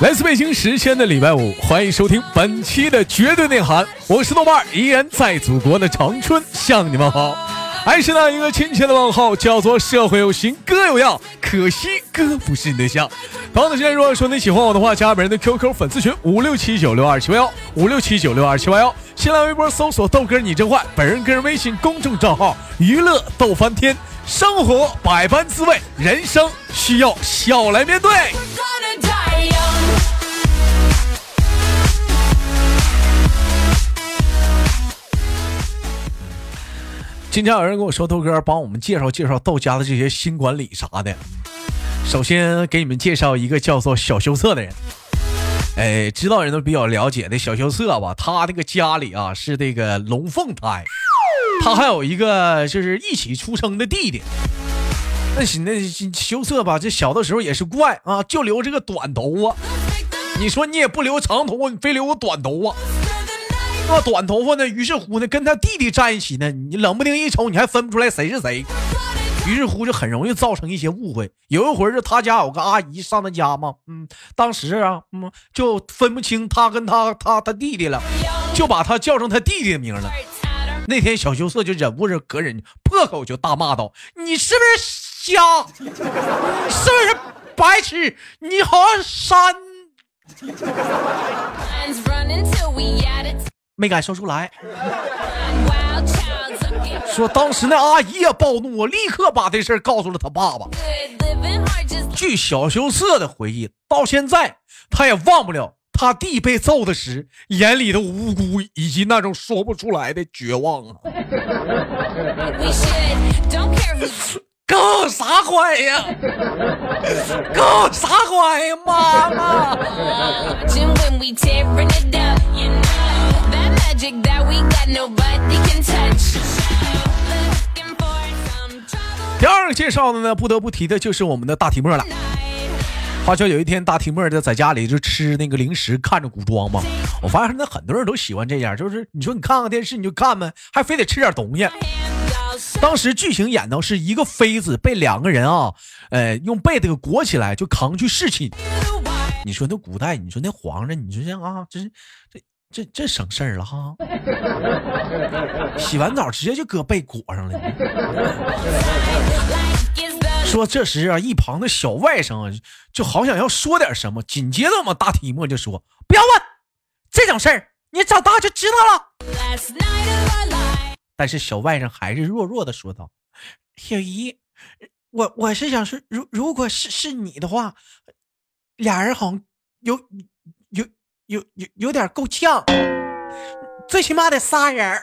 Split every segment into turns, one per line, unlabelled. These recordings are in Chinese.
来自北京时间的礼拜五，欢迎收听本期的绝对内涵，我是豆瓣，依然在祖国的长春向你们好，还是那一个亲切的问候，叫做社会有型哥有样，可惜哥不是你对象。同样的时间，如果说你喜欢我的话，加本人的 QQ 粉丝群五六七九六二七八幺五六七九六二七八幺，新浪微博搜索豆哥你真坏，本人个人微信公众账号娱乐豆翻天，生活百般滋味，人生需要笑来面对。今天有人跟我说，豆哥帮我们介绍介绍豆家的这些新管理啥的。首先给你们介绍一个叫做小羞涩的人。哎，知道人都比较了解的小羞涩吧？他那个家里啊是这个龙凤胎，他还有一个就是一起出生的弟弟。那行那羞涩吧，这小的时候也是怪啊，就留这个短头发。你说你也不留长头发，你非留个短头发。那短头发呢？于是乎呢，跟他弟弟站一起呢，你冷不丁一瞅，你还分不出来谁是谁。于是乎就很容易造成一些误会。有一回是他家有个阿姨上他家嘛，嗯，当时啊，嗯，就分不清他跟他他他弟弟了，就把他叫成他弟弟的名了。那天小羞涩就忍不住隔人，破口就大骂道：“你是不是瞎？是不是白痴？你好像山。”没敢说出来，说当时那阿姨也暴怒，我立刻把这事告诉了他爸爸。据小羞涩的回忆，到现在他也忘不了他弟被揍的时眼里的无辜以及那种说不出来的绝望啊！搞啥坏呀？搞啥坏呀，妈妈！第二个介绍的呢，不得不提的就是我们的大提莫了。话说有一天，大提莫就在家里就吃那个零食，看着古装嘛。我发现那很多人都喜欢这样，就是你说你看看电视你就看呗，还非得吃点东西。当时剧情演到是一个妃子被两个人啊，呃，用被子给裹起来就扛去侍寝。你说那古代，你说那皇上，你说这啊，这这。这这省事儿了哈，洗完澡直接就搁被裹上了。说这时啊，一旁的小外甥啊，就好想要说点什么，紧接着嘛，大提莫就说：“不要问这种事儿，你长大就知道了。”但是小外甥还是弱弱的说道：“小姨，我我是想说，如如果是是你的话，俩人好像有。”有有有点够呛，最起码得仨人。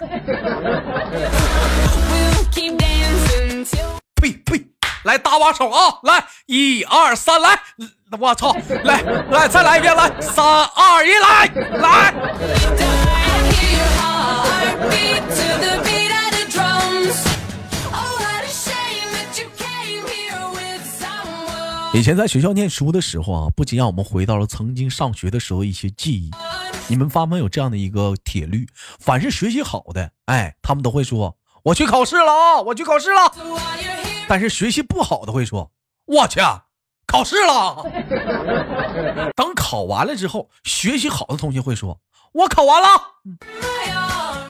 呸呸！来搭把手啊！来，一二三，来！我操！来来，再来一遍！来，三二一，来来。以前在学校念书的时候啊，不仅让我们回到了曾经上学的时候一些记忆。你们发没有这样的一个铁律？凡是学习好的，哎，他们都会说：“我去考试了啊，我去考试了。”但是学习不好的会说：“我去，考试了。”等考完了之后，学习好的同学会说：“我考完了。”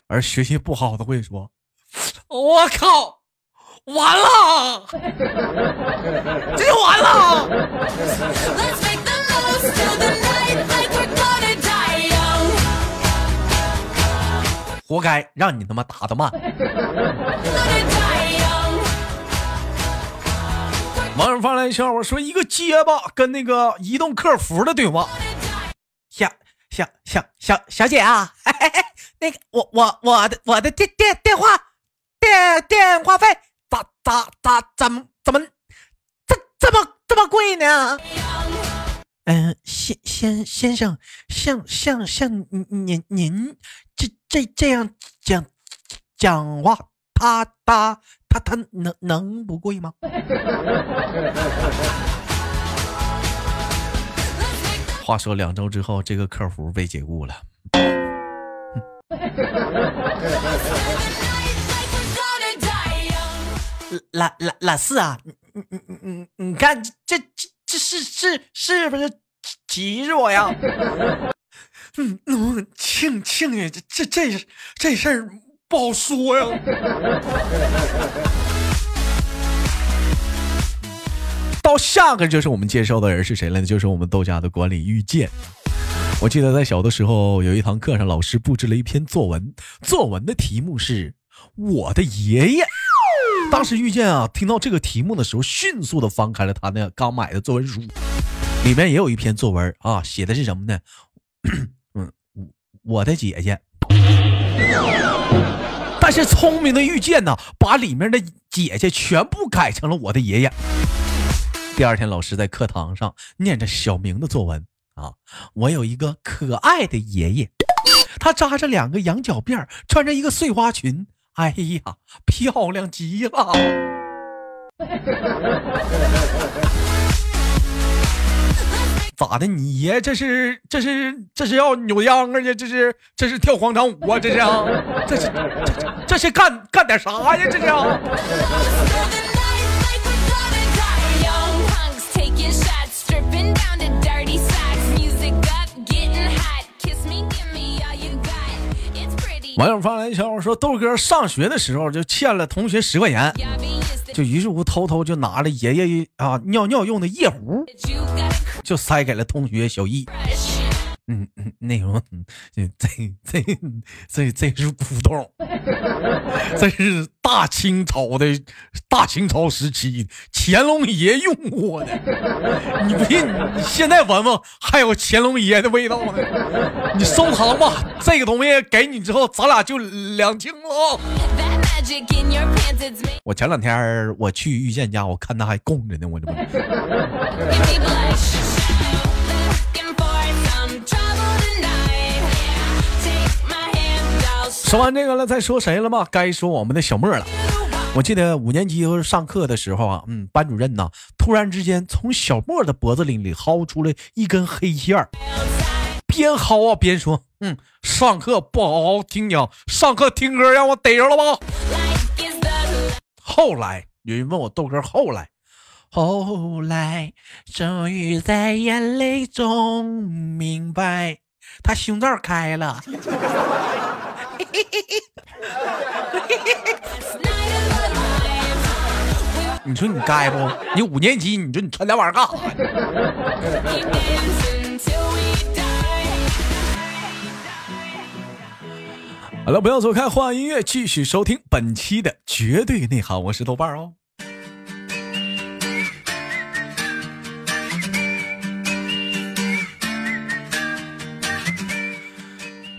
而学习不好的会说：“我靠。”完了，这就完了，活该让你他妈打的慢。网友发来笑话，说一个结巴跟那个移动客服的对话。小小小小小姐啊，那个我我我的我的电电电话电电话费。咋咋咋怎么怎么这这么这么贵呢？嗯，先先先生，像像像您您这这这样讲讲话，他他他他能能不贵吗？话说两周之后，这个客服被解雇了。老老老四啊，你你你你你看这这这是是是不是急着我呀。嗯，庆庆爷，这这这这事儿不好说呀。到下个就是我们介绍的人是谁了呢？就是我们豆家的管理遇见。我记得在小的时候，有一堂课上，老师布置了一篇作文，作文的题目是我的爷爷。当时遇见啊，听到这个题目的时候，迅速的翻开了他那刚买的作文书，里面也有一篇作文啊，写的是什么呢？嗯，我的姐姐。但是聪明的遇见呢，把里面的姐姐全部改成了我的爷爷。第二天，老师在课堂上念着小明的作文啊，我有一个可爱的爷爷，他扎着两个羊角辫，穿着一个碎花裙，哎呀，漂亮极了。咋的？你爷这是这是这是要扭秧歌去？这是这是跳广场舞啊？这是这是这这是干干点啥呀？这是。网友发来一条说：“豆哥上学的时候就欠了同学十块钱，就于是乎偷偷就拿了爷爷啊尿尿用的夜壶，就塞给了同学小易。”嗯嗯，那种，这这这这这是古董，这是大清朝的，大清朝时期乾隆爷用过的。你不信，你现在闻闻，还有乾隆爷的味道呢。你收藏吧，这个东西给你之后，咱俩就两清了。我前两天我去遇见家，我看他还供着呢，我这不。说完这个了，再说谁了吗？该说我们的小莫了。我记得五年级上课的时候啊，嗯，班主任呢，突然之间从小莫的脖子里里薅出了一根黑线儿，边薅啊边说：“嗯，上课不好好听讲，上课听歌让我逮着了吧？”后来有人问我豆哥，后来，后来终于在眼泪中明白，他胸罩开了。你说你该不？你五年级，你说你穿那玩意儿干啥？好了，不要走开，换音乐，继续收听本期的绝对内涵。我是豆瓣哦。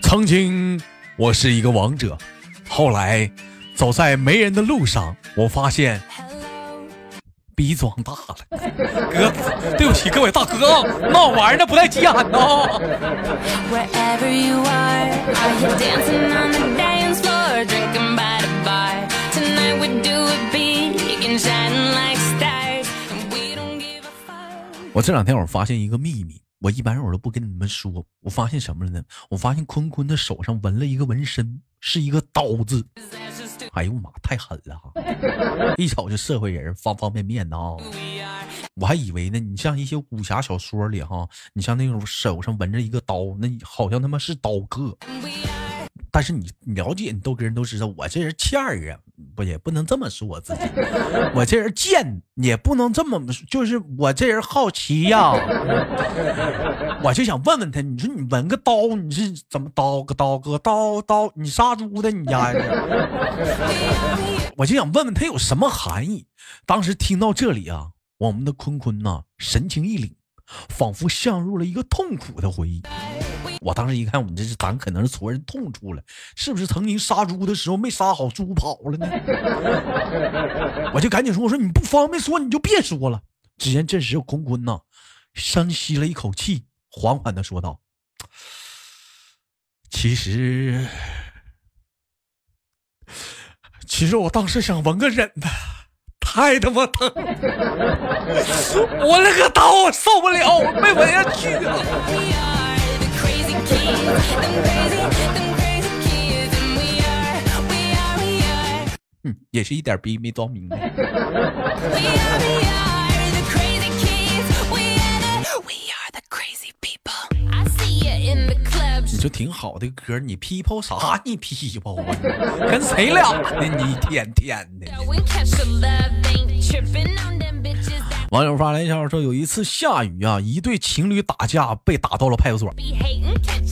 曾经。我是一个王者，后来走在没人的路上，我发现逼装大了。哥，对不起各位大哥，闹玩意儿不带急眼的。我这两天我发现一个秘密。我一般人我都不跟你们说，我发现什么了呢？我发现坤坤的手上纹了一个纹身，是一个刀字。哎呦我妈，太狠了哈！一瞅就社会人，方方面面的啊。我还以为呢，你像一些武侠小说里哈，你像那种手上纹着一个刀，那好像他妈是刀客。但是你了解你豆哥人都知道，我这人欠儿啊，不也不能这么说我自己，我这人贱也不能这么，就是我这人好奇呀，我就想问问他，你说你纹个刀，你是怎么刀个刀个刀刀，你杀猪的你家人？我就想问问他有什么含义。当时听到这里啊，我们的坤坤呐，神情一凛，仿佛陷入了一个痛苦的回忆。我当时一看，我们这是咱可能是戳人痛处了，是不是曾经杀猪的时候没杀好，猪跑了呢？我就赶紧说：“我说你不方便说，你就别说了。”只见这时坤坤呐，深吸了一口气，缓缓的说道：“其实，其实我当时想纹个忍的，太他妈疼，我那个刀我受不了，我没纹下去啊。”哼也是一点逼没装明白。people 你就挺好的歌你 pp 啥？你 pp 跟谁俩呢你一天天的。网友发来一条说，有一次下雨啊，一对情侣打架被打到了派出所。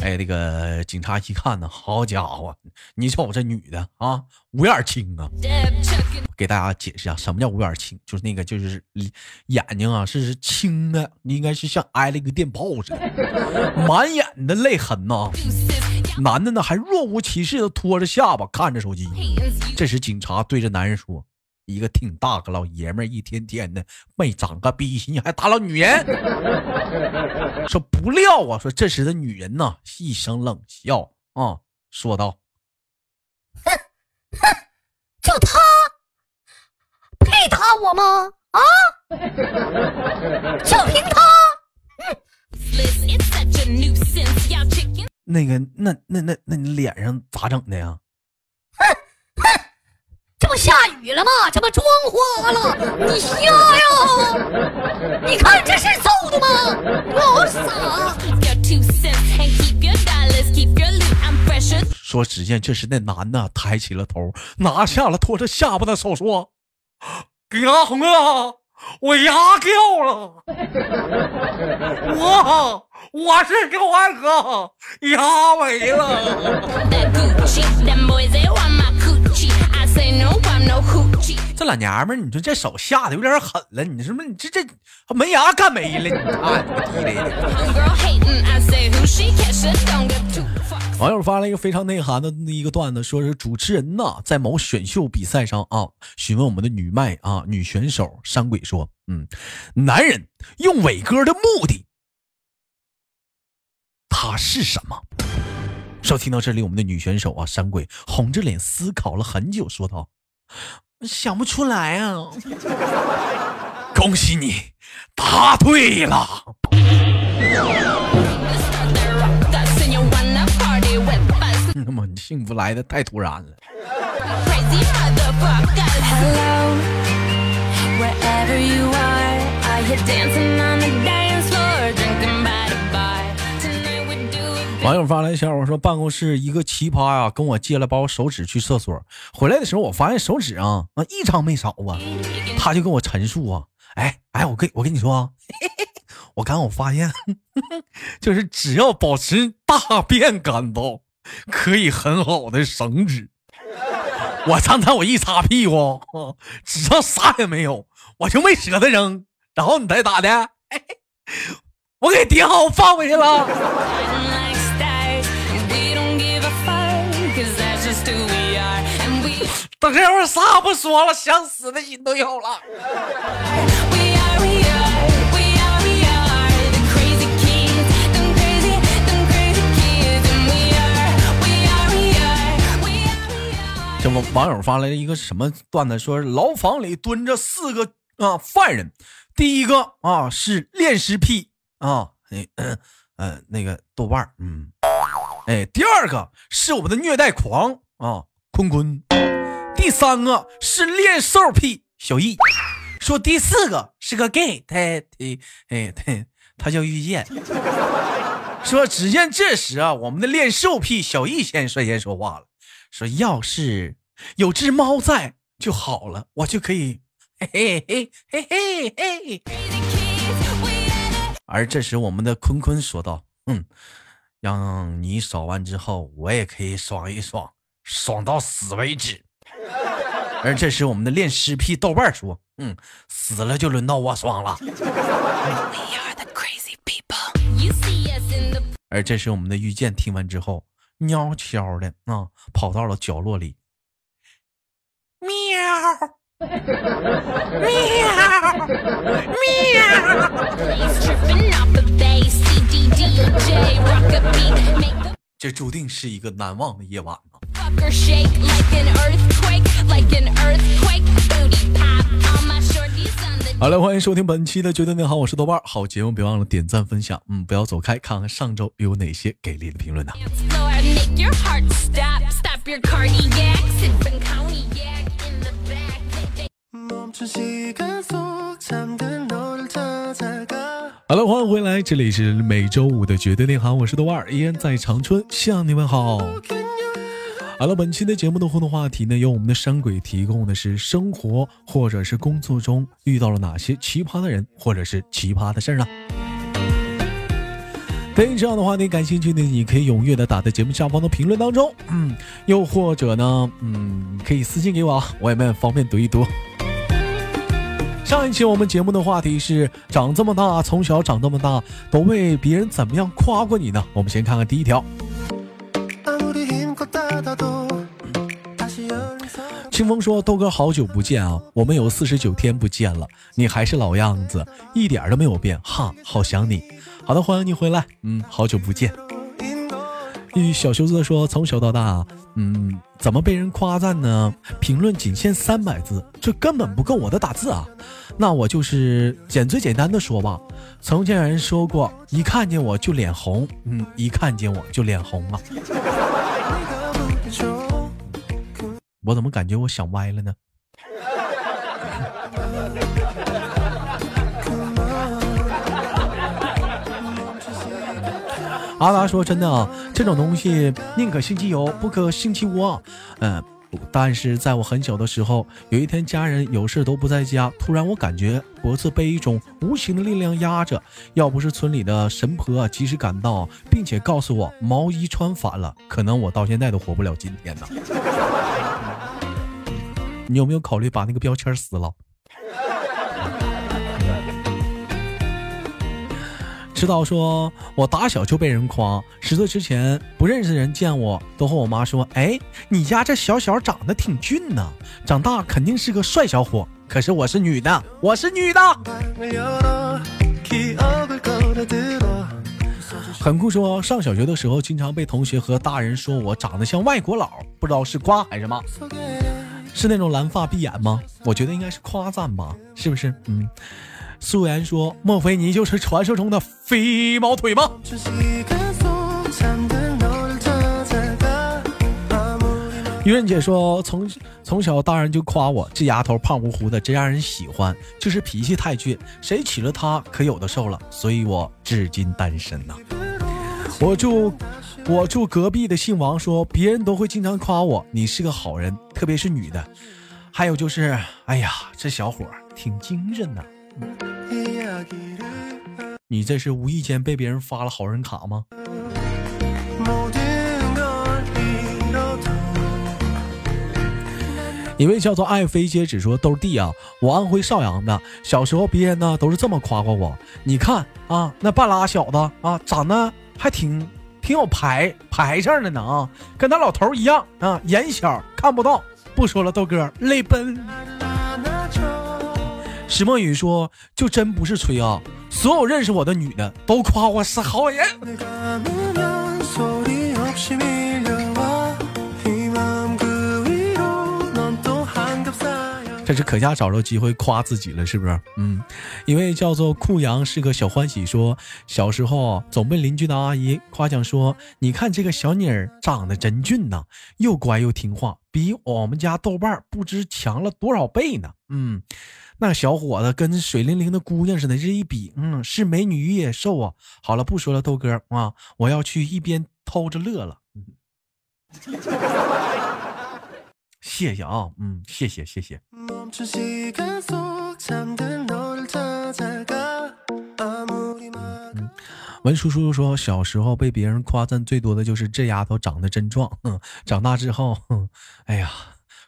哎，那个警察一看呢，好家伙，你瞅这女的啊，五眼青啊！给大家解释一下，什么叫五眼青？就是那个，就是眼睛啊是青的，应该是像挨了一个电炮似的，满眼的泪痕呐。男的呢还若无其事的拖着下巴看着手机。这时警察对着男人说。一个挺大个老爷们儿，一天天的没长个逼心，还打老女人。说不料啊，说这时的女人呢，一声冷笑啊，说道：“
哼哼，就他配打我吗？啊，就凭他。”
那个，那那那那你脸上咋整的呀？
下雨了吗？这不妆花了？你瞎呀？你看这是揍的吗？我傻。
说，只见这时那男的抬起了头，拿下了托着下巴的手，说：“牙红啊，我牙掉了，我我是周安哥，牙没了。”这老娘们儿，你说这手下的有点狠了，你是不是？你这这门牙干没了？你啊你个网友发了一个非常内涵的一个段子，说是主持人呐，在某选秀比赛上啊，询问我们的女麦啊女选手山鬼说：“嗯，男人用伟哥的目的，他是什么？”说听到这里，我们的女选手啊山鬼红着脸思考了很久，说道。想不出来啊！恭喜你，答对了。那么幸福来的太突然了。网友发来消息说，办公室一个奇葩呀，跟我借了包手纸去厕所，回来的时候我发现手纸啊啊一张没少啊，他就跟我陈述啊，哎哎，我跟我跟你说，我刚我发现，就是只要保持大便干燥，可以很好的省纸。我刚才我一擦屁股，纸上啥也没有，我就没舍得扔，然后你再咋的？我给叠好放回去了。等这会儿啥不说了，想死的心都有了。这网，网友发来一个什么段子？说牢房里蹲着四个啊犯人，第一个啊是恋尸癖啊，哎嗯那个豆瓣嗯，哎，第二个是我们的虐待狂啊，坤坤。第三个是练兽癖小易，说第四个是个 gay，他他哎他他叫遇见。说只见这时啊，我们的练兽癖小易先率先说话了，说要是有只猫在就好了，我就可以嘿嘿嘿嘿嘿嘿。而这时我们的坤坤说道：“嗯，让你爽完之后，我也可以爽一爽，爽到死为止。”而这时，我们的恋尸癖豆瓣说：“嗯，死了就轮到我爽了。”而这时，我们的遇见听完之后，悄悄的啊，跑到了角落里，喵，喵，喵。这注定是一个难忘的夜晚呢。好了，欢迎收听本期的《绝对你好》，我是豆瓣。好节目，别忘了点赞分享。嗯，不要走开，看看上周有哪些给力的评论呢？好了，欢迎回来，这里是每周五的绝对内涵，我是豆瓣，依然在长春向你们好。好了，本期的节目的互动话题呢，由我们的山鬼提供的是生活或者是工作中遇到了哪些奇葩的人或者是奇葩的事儿呢？对于这样的话题感兴趣的，你可以踊跃的打在节目下方的评论当中，嗯，又或者呢，嗯，可以私信给我，我也蛮方便读一读。上一期我们节目的话题是长这么大，从小长这么大，都被别人怎么样夸过你呢？我们先看看第一条。清风说：“豆哥，好久不见啊，我们有四十九天不见了，你还是老样子，一点都没有变，哈，好想你。好的，欢迎你回来，嗯，好久不见。”小修子说：“从小到大，嗯，怎么被人夸赞呢？评论仅限三百字，这根本不够我的打字啊！那我就是简最简单的说吧。曾经有人说过，一看见我就脸红，嗯，一看见我就脸红啊。我怎么感觉我想歪了呢？” 阿达说：“真的啊，这种东西宁可信其有，不可信其无。嗯，但是在我很小的时候，有一天家人有事都不在家，突然我感觉脖子被一种无形的力量压着。要不是村里的神婆及时赶到，并且告诉我毛衣穿反了，可能我到现在都活不了今天呢。你有没有考虑把那个标签撕了？”知道说，我打小就被人夸。十岁之前，不认识的人见我都和我妈说：“哎，你家这小小长得挺俊呢，长大肯定是个帅小伙。”可是我是女的，我是女的。很酷说，上小学的时候，经常被同学和大人说我长得像外国佬，不知道是夸还是骂。是那种蓝发碧眼吗？我觉得应该是夸赞吧，是不是？嗯。素颜说：“莫非你就是传说中的飞毛腿吗？”愚人姐说：“从从小大人就夸我这丫头胖乎乎的，真让人喜欢，就是脾气太倔，谁娶了她可有的受了，所以我至今单身呐。”我祝我住隔壁的姓王说：“别人都会经常夸我，你是个好人，特别是女的。还有就是，哎呀，这小伙挺精神的。”你这是无意间被别人发了好人卡吗？一位叫做爱妃姐只说豆弟啊，我安徽邵阳的，小时候别人呢都是这么夸过我。你看啊，那半拉小子啊，长得还挺挺有排排场的呢啊，跟他老头一样啊，眼小看不到。不说了，豆哥泪奔。石墨雨说：“就真不是吹啊，所有认识我的女的都夸我是好人。”是可下找着机会夸自己了，是不是？嗯，一位叫做酷阳是个小欢喜，说小时候总被邻居的阿姨夸奖说：“你看这个小妮儿长得真俊呐，又乖又听话，比我们家豆瓣不知强了多少倍呢。”嗯。那小伙子跟水灵灵的姑娘似的，这一比，嗯，是美女与野兽啊！好了，不说了，豆哥啊，我要去一边偷着乐了。谢谢啊，嗯，谢谢谢谢。文叔叔说，小时候被别人夸赞最多的就是这丫头长得真壮。嗯，长大之后，哎呀，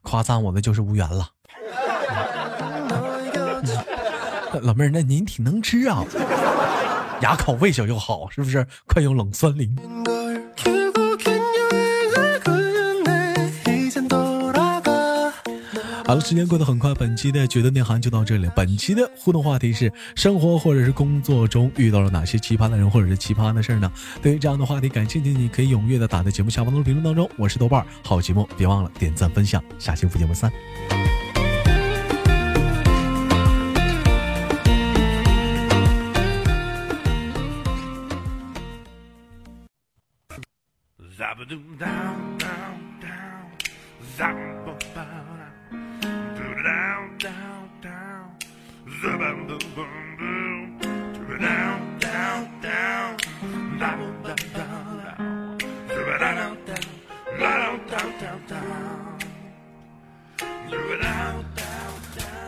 夸赞我的就是无缘了。老妹儿，那您挺能吃啊，牙口胃小又好，是不是？快用冷酸灵。好了时间过得很快本期的觉得内涵就到这里。本期的互动话题是生活或者是工作中遇到了哪些奇葩的人或者是奇葩的事呢？对于这样的话题感兴趣你可以踊跃的打在节目下方的评论当中我是豆瓣好节目别忘了点赞分享。下期不见不散。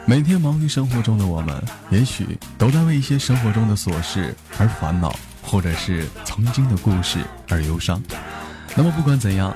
每天忙于生活中的我们也许都在为一些生活中的琐事而烦恼或者是曾经的故事而忧伤。那么不管怎样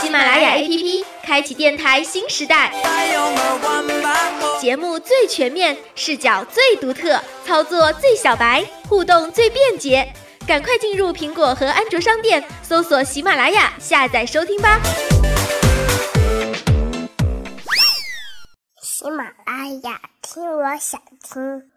喜马拉雅 APP 开启电台新时代，节目最全面，视角最独特，操作最小白，互动最便捷。赶快进入苹果和安卓商店，搜索喜马拉雅，下载收听吧。
喜马拉雅，听我想听。